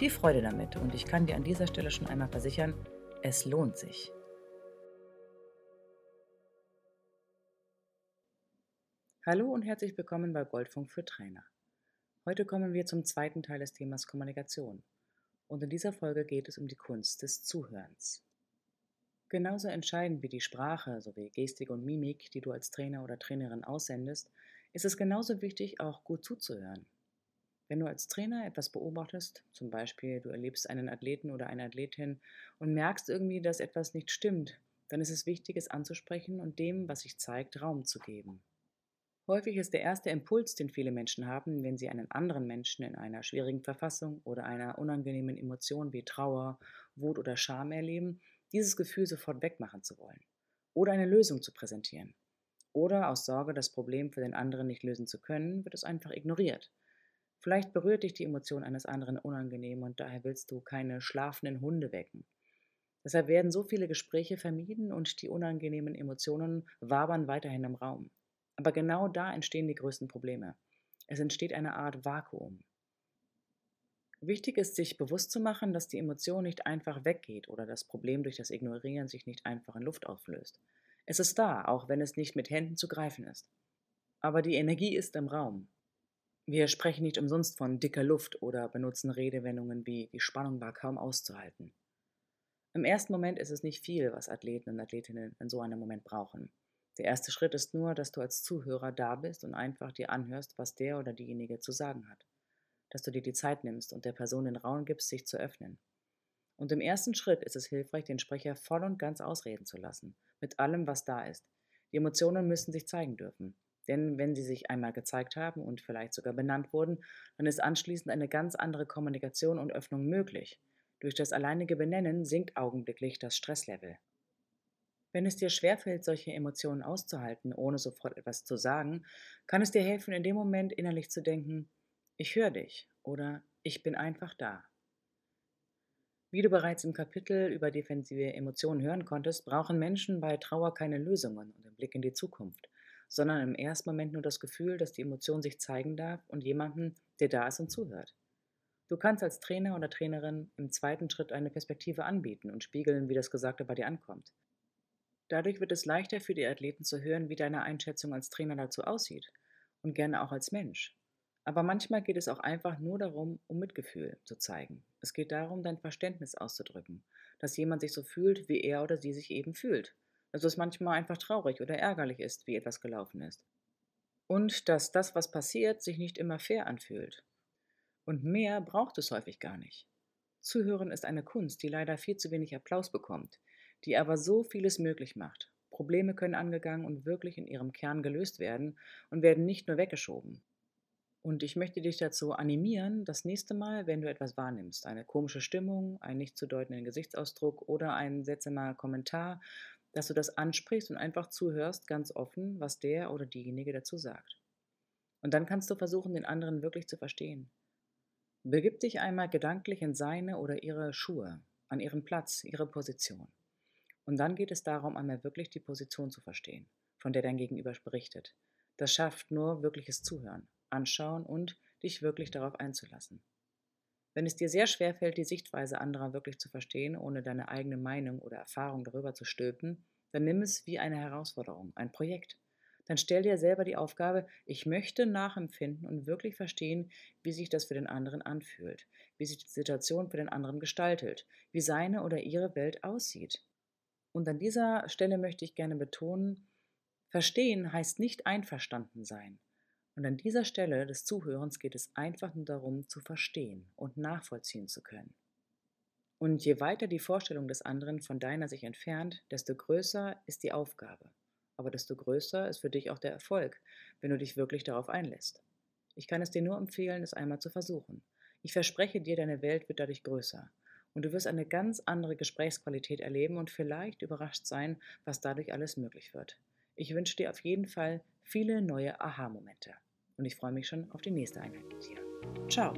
Viel Freude damit und ich kann dir an dieser Stelle schon einmal versichern, es lohnt sich. Hallo und herzlich willkommen bei Goldfunk für Trainer. Heute kommen wir zum zweiten Teil des Themas Kommunikation. Und in dieser Folge geht es um die Kunst des Zuhörens. Genauso entscheidend wie die Sprache sowie Gestik und Mimik, die du als Trainer oder Trainerin aussendest, ist es genauso wichtig, auch gut zuzuhören. Wenn du als Trainer etwas beobachtest, zum Beispiel du erlebst einen Athleten oder eine Athletin und merkst irgendwie, dass etwas nicht stimmt, dann ist es wichtig, es anzusprechen und dem, was sich zeigt, Raum zu geben. Häufig ist der erste Impuls, den viele Menschen haben, wenn sie einen anderen Menschen in einer schwierigen Verfassung oder einer unangenehmen Emotion wie Trauer, Wut oder Scham erleben, dieses Gefühl sofort wegmachen zu wollen oder eine Lösung zu präsentieren. Oder aus Sorge, das Problem für den anderen nicht lösen zu können, wird es einfach ignoriert. Vielleicht berührt dich die Emotion eines anderen unangenehm und daher willst du keine schlafenden Hunde wecken. Deshalb werden so viele Gespräche vermieden und die unangenehmen Emotionen wabern weiterhin im Raum. Aber genau da entstehen die größten Probleme. Es entsteht eine Art Vakuum. Wichtig ist, sich bewusst zu machen, dass die Emotion nicht einfach weggeht oder das Problem durch das Ignorieren sich nicht einfach in Luft auflöst. Es ist da, auch wenn es nicht mit Händen zu greifen ist. Aber die Energie ist im Raum. Wir sprechen nicht umsonst von dicker Luft oder benutzen Redewendungen wie die Spannung war kaum auszuhalten. Im ersten Moment ist es nicht viel, was Athleten und Athletinnen in so einem Moment brauchen. Der erste Schritt ist nur, dass du als Zuhörer da bist und einfach dir anhörst, was der oder diejenige zu sagen hat. Dass du dir die Zeit nimmst und der Person den Raum gibst, sich zu öffnen. Und im ersten Schritt ist es hilfreich, den Sprecher voll und ganz ausreden zu lassen, mit allem, was da ist. Die Emotionen müssen sich zeigen dürfen. Denn wenn sie sich einmal gezeigt haben und vielleicht sogar benannt wurden, dann ist anschließend eine ganz andere Kommunikation und Öffnung möglich. Durch das alleinige Benennen sinkt augenblicklich das Stresslevel. Wenn es dir schwerfällt, solche Emotionen auszuhalten, ohne sofort etwas zu sagen, kann es dir helfen, in dem Moment innerlich zu denken, ich höre dich oder ich bin einfach da. Wie du bereits im Kapitel über defensive Emotionen hören konntest, brauchen Menschen bei Trauer keine Lösungen und einen Blick in die Zukunft, sondern im ersten Moment nur das Gefühl, dass die Emotion sich zeigen darf und jemanden, der da ist und zuhört. Du kannst als Trainer oder Trainerin im zweiten Schritt eine Perspektive anbieten und spiegeln, wie das Gesagte bei dir ankommt. Dadurch wird es leichter für die Athleten zu hören, wie deine Einschätzung als Trainer dazu aussieht und gerne auch als Mensch. Aber manchmal geht es auch einfach nur darum, um Mitgefühl zu zeigen. Es geht darum, dein Verständnis auszudrücken, dass jemand sich so fühlt, wie er oder sie sich eben fühlt. Dass es manchmal einfach traurig oder ärgerlich ist, wie etwas gelaufen ist. Und dass das, was passiert, sich nicht immer fair anfühlt. Und mehr braucht es häufig gar nicht. Zuhören ist eine Kunst, die leider viel zu wenig Applaus bekommt, die aber so vieles möglich macht. Probleme können angegangen und wirklich in ihrem Kern gelöst werden und werden nicht nur weggeschoben. Und ich möchte dich dazu animieren, das nächste Mal, wenn du etwas wahrnimmst, eine komische Stimmung, einen nicht zu deutenden Gesichtsausdruck oder einen seltsamer Kommentar, dass du das ansprichst und einfach zuhörst, ganz offen, was der oder diejenige dazu sagt. Und dann kannst du versuchen, den anderen wirklich zu verstehen. Begib dich einmal gedanklich in seine oder ihre Schuhe, an ihren Platz, ihre Position. Und dann geht es darum, einmal wirklich die Position zu verstehen, von der dein Gegenüber berichtet. Das schafft nur wirkliches Zuhören, Anschauen und dich wirklich darauf einzulassen. Wenn es dir sehr schwer fällt, die Sichtweise anderer wirklich zu verstehen, ohne deine eigene Meinung oder Erfahrung darüber zu stülpen, dann nimm es wie eine Herausforderung, ein Projekt. Dann stell dir selber die Aufgabe, ich möchte nachempfinden und wirklich verstehen, wie sich das für den anderen anfühlt, wie sich die Situation für den anderen gestaltet, wie seine oder ihre Welt aussieht. Und an dieser Stelle möchte ich gerne betonen, verstehen heißt nicht einverstanden sein. Und an dieser Stelle des Zuhörens geht es einfach nur darum, zu verstehen und nachvollziehen zu können. Und je weiter die Vorstellung des anderen von deiner sich entfernt, desto größer ist die Aufgabe. Aber desto größer ist für dich auch der Erfolg, wenn du dich wirklich darauf einlässt. Ich kann es dir nur empfehlen, es einmal zu versuchen. Ich verspreche dir, deine Welt wird dadurch größer. Und du wirst eine ganz andere Gesprächsqualität erleben und vielleicht überrascht sein, was dadurch alles möglich wird. Ich wünsche dir auf jeden Fall viele neue Aha-Momente. Und ich freue mich schon auf die nächste Einheit mit dir. Ciao!